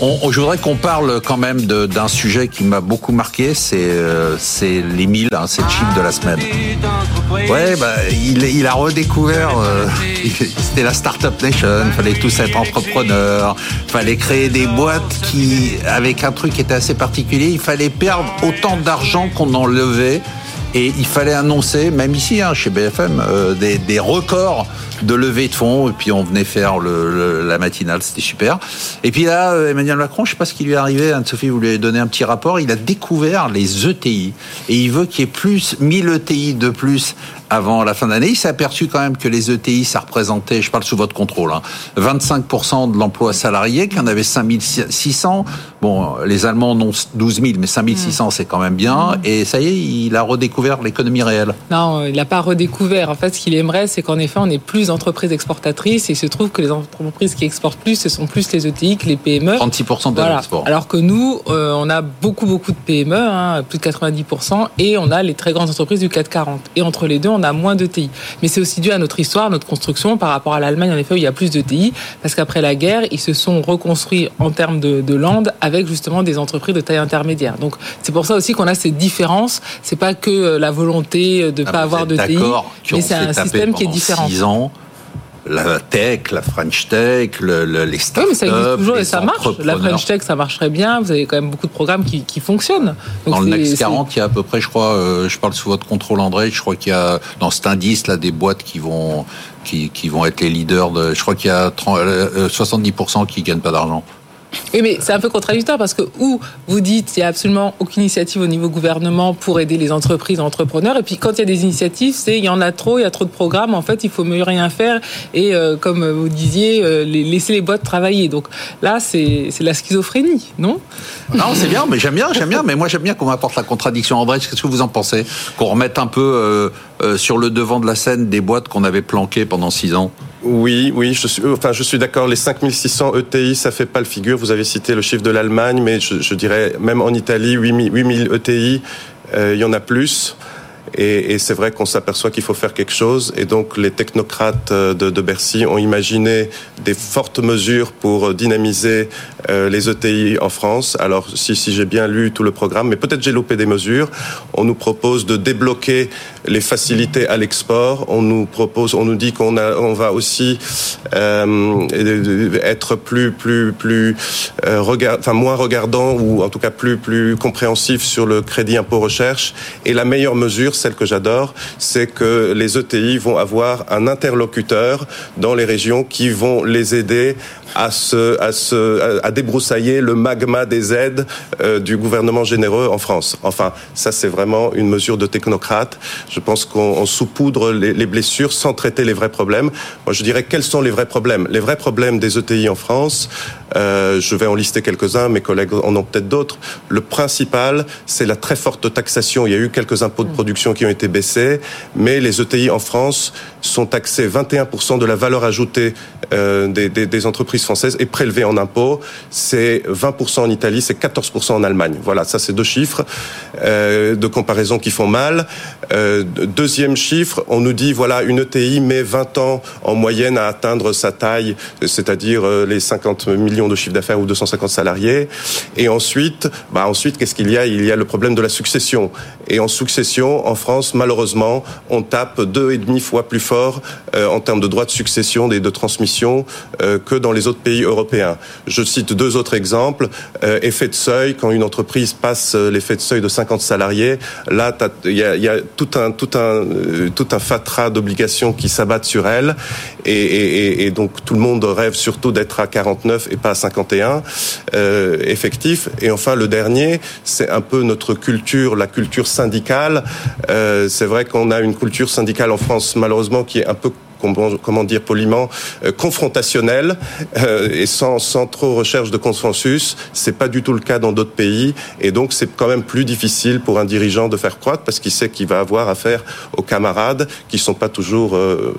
On, je voudrais qu'on parle quand même d'un sujet qui m'a beaucoup marqué, c'est euh, les 1000, hein, c'est le chiffre de la semaine. Ouais, bah, il, a redécouvert, euh, c'était la Startup Nation, fallait tous être entrepreneurs, fallait créer des boîtes qui, avec un truc qui était assez particulier, il fallait perdre autant d'argent qu'on en levait et il fallait annoncer, même ici, hein, chez BFM, euh, des, des, records de levée de fonds. Et puis on venait faire le, la matinale, c'était super. Et puis là, euh, Emmanuel Macron, je sais pas ce qui lui est arrivé. Anne-Sophie, vous lui avez donné un petit rapport. Il a découvert les ETI et il veut qu'il y ait plus 1000 ETI de plus avant la fin de l'année. Il s'est aperçu quand même que les ETI, ça représentait, je parle sous votre contrôle, hein, 25% de l'emploi salarié, qu'il y en avait 5600. Bon, les Allemands en ont 12 000, mais 5600, mmh. c'est quand même bien. Et ça y est, il a redécouvert l'économie réelle. Non, il n'a pas redécouvert. En fait, ce qu'il aimerait, c'est qu'en effet, on ait plus d'entreprises exportatrices. Et il se trouve que les entreprises qui exportent plus, ce sont plus les ETI que les PME. 36% de voilà. l'export. Alors que nous, euh, on a beaucoup, beaucoup de PME, hein, plus de 90%, et on a les très grandes entreprises du 440. Et entre les deux, on a moins de TI. Mais c'est aussi dû à notre histoire, notre construction par rapport à l'Allemagne, en effet, où il y a plus de TI, parce qu'après la guerre, ils se sont reconstruits en termes de, de land avec justement des entreprises de taille intermédiaire. Donc c'est pour ça aussi qu'on a ces différences. C'est pas que euh, la volonté de ne ah, pas avoir de TI, mais c'est un système qui est différent. ans la tech, la French Tech, le, le, les startups. Oui, mais ça existe toujours et ça marche. La French Tech, ça marcherait bien. Vous avez quand même beaucoup de programmes qui, qui fonctionnent. Donc dans le Next 40, il y a à peu près, je crois, euh, je parle sous votre contrôle, André, je crois qu'il y a dans cet indice là des boîtes qui vont qui, qui vont être les leaders. De, je crois qu'il y a 30, euh, 70% qui gagnent pas d'argent. Oui, mais c'est un peu contradictoire parce que où vous dites qu'il n'y a absolument aucune initiative au niveau gouvernement pour aider les entreprises, entrepreneurs, et puis quand il y a des initiatives, c'est il y en a trop, il y a trop de programmes, en fait, il faut mieux rien faire et euh, comme vous disiez, euh, laisser les boîtes travailler. Donc là, c'est la schizophrénie, non? Non, c'est bien, mais j'aime bien, j'aime bien, mais moi j'aime bien qu'on apporte la contradiction. André, qu'est-ce que vous en pensez? Qu'on remette un peu euh, sur le devant de la scène des boîtes qu'on avait planquées pendant six ans oui, oui, je suis, enfin, je suis d'accord. Les 5600 ETI, ça fait pas le figure. Vous avez cité le chiffre de l'Allemagne, mais je, je, dirais même en Italie, 8000 ETI, euh, il y en a plus. Et, c'est vrai qu'on s'aperçoit qu'il faut faire quelque chose. Et donc les technocrates euh, de, Bercy ont imaginé des fortes mesures pour dynamiser euh, les ETI en France. Alors si, j'ai bien lu tout le programme, mais peut-être j'ai loupé des mesures. On nous propose de débloquer les facilités à l'export. On nous propose, on nous dit qu'on va aussi euh, être plus, plus, plus euh, enfin moins regardant ou en tout cas plus, plus compréhensif sur le crédit impôt recherche. Et la meilleure mesure celle que j'adore, c'est que les ETI vont avoir un interlocuteur dans les régions qui vont les aider à, se, à, se, à débroussailler le magma des aides euh, du gouvernement généreux en France. Enfin, ça c'est vraiment une mesure de technocrate. Je pense qu'on saupoudre les, les blessures sans traiter les vrais problèmes. Moi, je dirais quels sont les vrais problèmes? Les vrais problèmes des ETI en France, euh, je vais en lister quelques-uns, mes collègues en ont peut-être d'autres. Le principal, c'est la très forte taxation. Il y a eu quelques impôts de production qui ont été baissés, mais les ETI en France sont taxés 21% de la valeur ajoutée euh, des, des, des, entreprises françaises est prélevée en impôts. C'est 20% en Italie, c'est 14% en Allemagne. Voilà, ça c'est deux chiffres euh, de comparaison qui font mal. Deuxième chiffre, on nous dit voilà une ETI met 20 ans en moyenne à atteindre sa taille, c'est-à-dire les 50 millions de chiffre d'affaires ou 250 salariés. Et ensuite, bah ensuite qu'est-ce qu'il y a? Il y a le problème de la succession. Et en succession, en France, malheureusement, on tape deux et demi fois plus fort euh, en termes de droits de succession et de transmission euh, que dans les autres pays européens. Je cite deux autres exemples. Euh, effet de seuil, quand une entreprise passe l'effet de seuil de 50 salariés, là, il y a, tout un fatras d'obligations qui s'abattent sur elle, et, et, donc tout le monde rêve surtout d'être à 49 et pas à 51 euh, effectifs. Et enfin, le dernier, c'est un peu notre culture, la culture syndicale. Euh, c'est vrai qu'on a une culture syndicale en France, malheureusement, qui est un peu comment dire poliment, euh, confrontationnelle euh, et sans, sans trop recherche de consensus. C'est pas du tout le cas dans d'autres pays et donc c'est quand même plus difficile pour un dirigeant de faire croître parce qu'il sait qu'il va avoir affaire aux camarades qui sont pas toujours euh,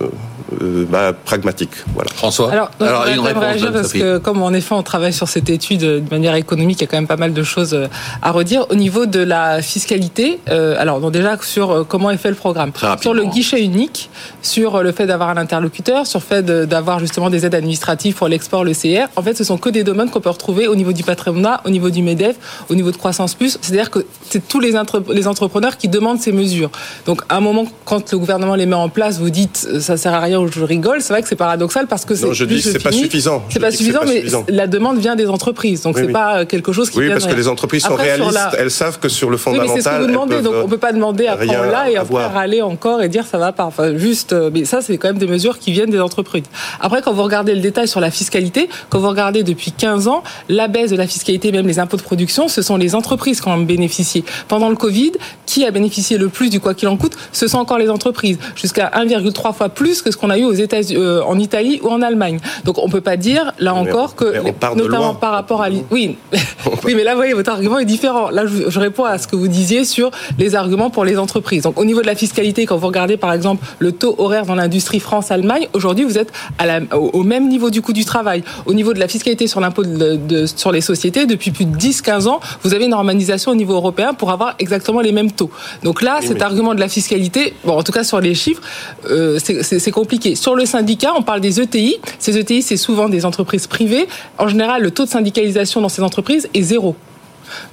bah, pragmatique. Voilà. François. Alors, Alors une réponse réagir parce que comme en effet on travaille sur cette étude de manière économique, il y a quand même pas mal de choses à redire au niveau de la fiscalité. alors donc déjà sur comment est fait le programme, sur le guichet unique, sur le fait d'avoir un interlocuteur, sur le fait d'avoir justement des aides administratives pour l'export, le CR. En fait, ce sont que des domaines qu'on peut retrouver au niveau du patronat, au niveau du MEDEF, au niveau de Croissance Plus. C'est-à-dire que c'est tous les, les entrepreneurs qui demandent ces mesures. Donc, à un moment, quand le gouvernement les met en place, vous dites euh, ça sert à rien je rigole. C'est vrai que c'est paradoxal parce que c'est. Non, je dis c'est pas suffisant. C'est pas suffisant, mais la demande vient des entreprises. Donc, c'est pas quelque chose qui. Oui, parce que les entreprises sont réalistes. Elles savent que sur le fondamental. Oui, c'est ce que vous demandez. Donc, on peut pas demander après là et après râler encore et dire ça va pas. Enfin, juste. Euh, mais ça, c'est quand même des mesures qui viennent des entreprises. Après, quand vous regardez le détail sur la fiscalité, quand vous regardez depuis 15 ans, la baisse de la fiscalité, même les impôts de production, ce sont les entreprises qui ont bénéficié. Pendant le Covid, qui a bénéficié le plus du quoi qu'il en coûte? Ce sont encore les entreprises, jusqu'à 1,3 fois plus que ce qu'on a eu aux États euh, en Italie ou en Allemagne. Donc on peut pas dire là encore que notamment par rapport à oui oui mais là vous voyez votre argument est différent. Là je, je, réponds à ce que vous disiez sur les arguments pour les entreprises. Donc au niveau de la fiscalité, quand vous regardez par exemple le taux horaire dans l'industrie France-Allemagne, aujourd'hui vous êtes à la, au, même niveau du coût du travail. Au niveau de la fiscalité sur l'impôt de, sur les sociétés, depuis plus de 10-15 ans, vous avez une harmonisation au niveau européen pour avoir exactement les mêmes taux. Donc là, cet argument de la fiscalité, bon, en tout cas sur les chiffres, euh, c'est compliqué. Sur le syndicat, on parle des ETI. Ces ETI, c'est souvent des entreprises privées. En général, le taux de syndicalisation dans ces entreprises est zéro.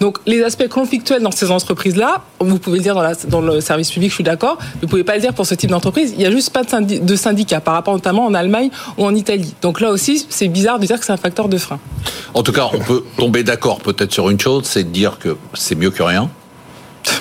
Donc les aspects conflictuels dans ces entreprises-là, vous pouvez le dire dans, le service public, je suis d'accord, vous ne pouvez pas le dire pour ce type d'entreprise. Il n'y a juste pas de, syndicat par rapport notamment en Allemagne ou en Italie. Donc là aussi, c'est bizarre de dire que c'est un facteur de frein. En tout cas, on peut tomber d'accord peut-être sur une chose, c'est de dire que c'est mieux que rien.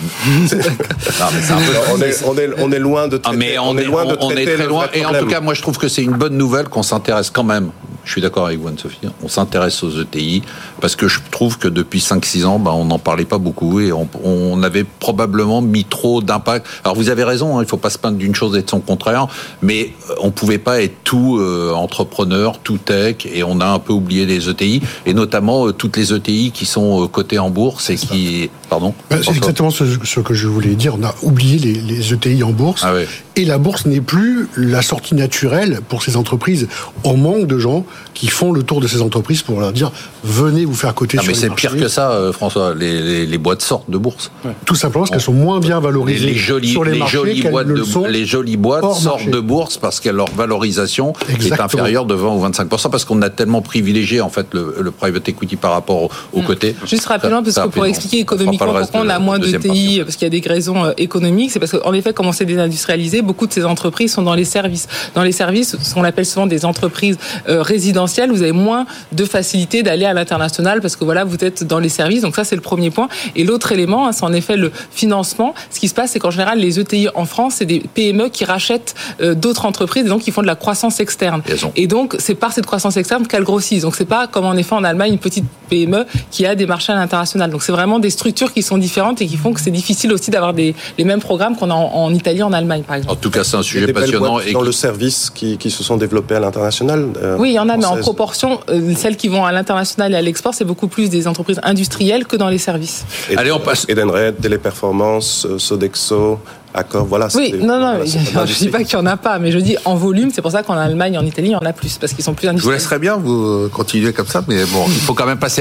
on, est, loin de traiter, on, est, loin de traiter très loin. Et en tout cas, moi, je trouve que c'est une bonne nouvelle qu'on s'intéresse quand même je suis d'accord avec vous, Anne-Sophie. On s'intéresse aux ETI parce que je trouve que depuis 5-6 ans, ben, on n'en parlait pas beaucoup et on, avait probablement mis trop d'impact. Alors vous avez raison, hein, il ne faut pas se plaindre d'une chose et de son contraire, mais euh, on ne pouvait pas être tout euh, entrepreneur, tout tech et on a un peu oublié les ETI et notamment euh, toutes les ETI qui sont cotées en bourse et qui... Pardon ben, C'est exactement ce, que je voulais dire. On a oublié les, ETI en bourse ah et la bourse n'est plus la sortie naturelle pour ces entreprises. On manque de gens qui font le tour de ces entreprises pour leur dire venez vous faire coter sur mais c'est pire que ça, euh, François. Les, les, boîtes sortent de bourse. Tout simplement parce qu'elles sont moins bien valorisées les, jolies, sur les, marchés jolies boîtes de, Les jolies boîtes sortent de bourse parce que leur valorisation est inférieure de 20 ou 25% parce qu'on a tellement privilégié en fait le, private equity par rapport au, côtés. Hmm. côté. Juste rapidement parce que pour expliquer économiquement pourquoi on a moins de TI parce qu'il y a des raisons euh, économiques, c'est parce qu'en effet, comme on s'est désindustrialisé, beaucoup de ces entreprises sont dans les services. Dans les services, ce qu'on appelle souvent des entreprises euh, résidentielles, vous avez moins de facilité d'aller à l'international parce que voilà, vous êtes dans les services. Donc ça, c'est le premier point. Et l'autre élément, hein, c'est en effet le financement. Ce qui se passe, c'est qu'en général, les ETI en France, c'est des PME qui rachètent euh, d'autres entreprises et donc qui font de la croissance externe. Et donc, c'est par cette croissance externe qu'elles grossissent. Donc c'est pas comme en effet en Allemagne une petite PME qui a des marchés à l'international. Donc c'est vraiment des structures qui sont différentes et qui font que c'est difficile aussi d'avoir des les mêmes programmes qu'on a en, Italie, en Allemagne, par exemple. En tout cas, c'est un sujet passionnant. Et dans le service qui, qui, se sont développés à l'international. Euh, oui, il y en a, mais en proportion, euh, celles qui vont à l'international et à l'export, c'est beaucoup plus des entreprises industrielles que dans les services. Allez, on passe. Edenred, Téléperformance, euh, Sodexo, Accor, voilà. Oui, non, non, je ne dis pas qu'il n'y en a pas, mais je dis en volume, c'est pour ça qu'en Allemagne et en Italie, il y en a plus, parce qu'ils sont plus industriels. Je vous laisserai bien, vous continuez comme ça, mais bon, il faut quand même passer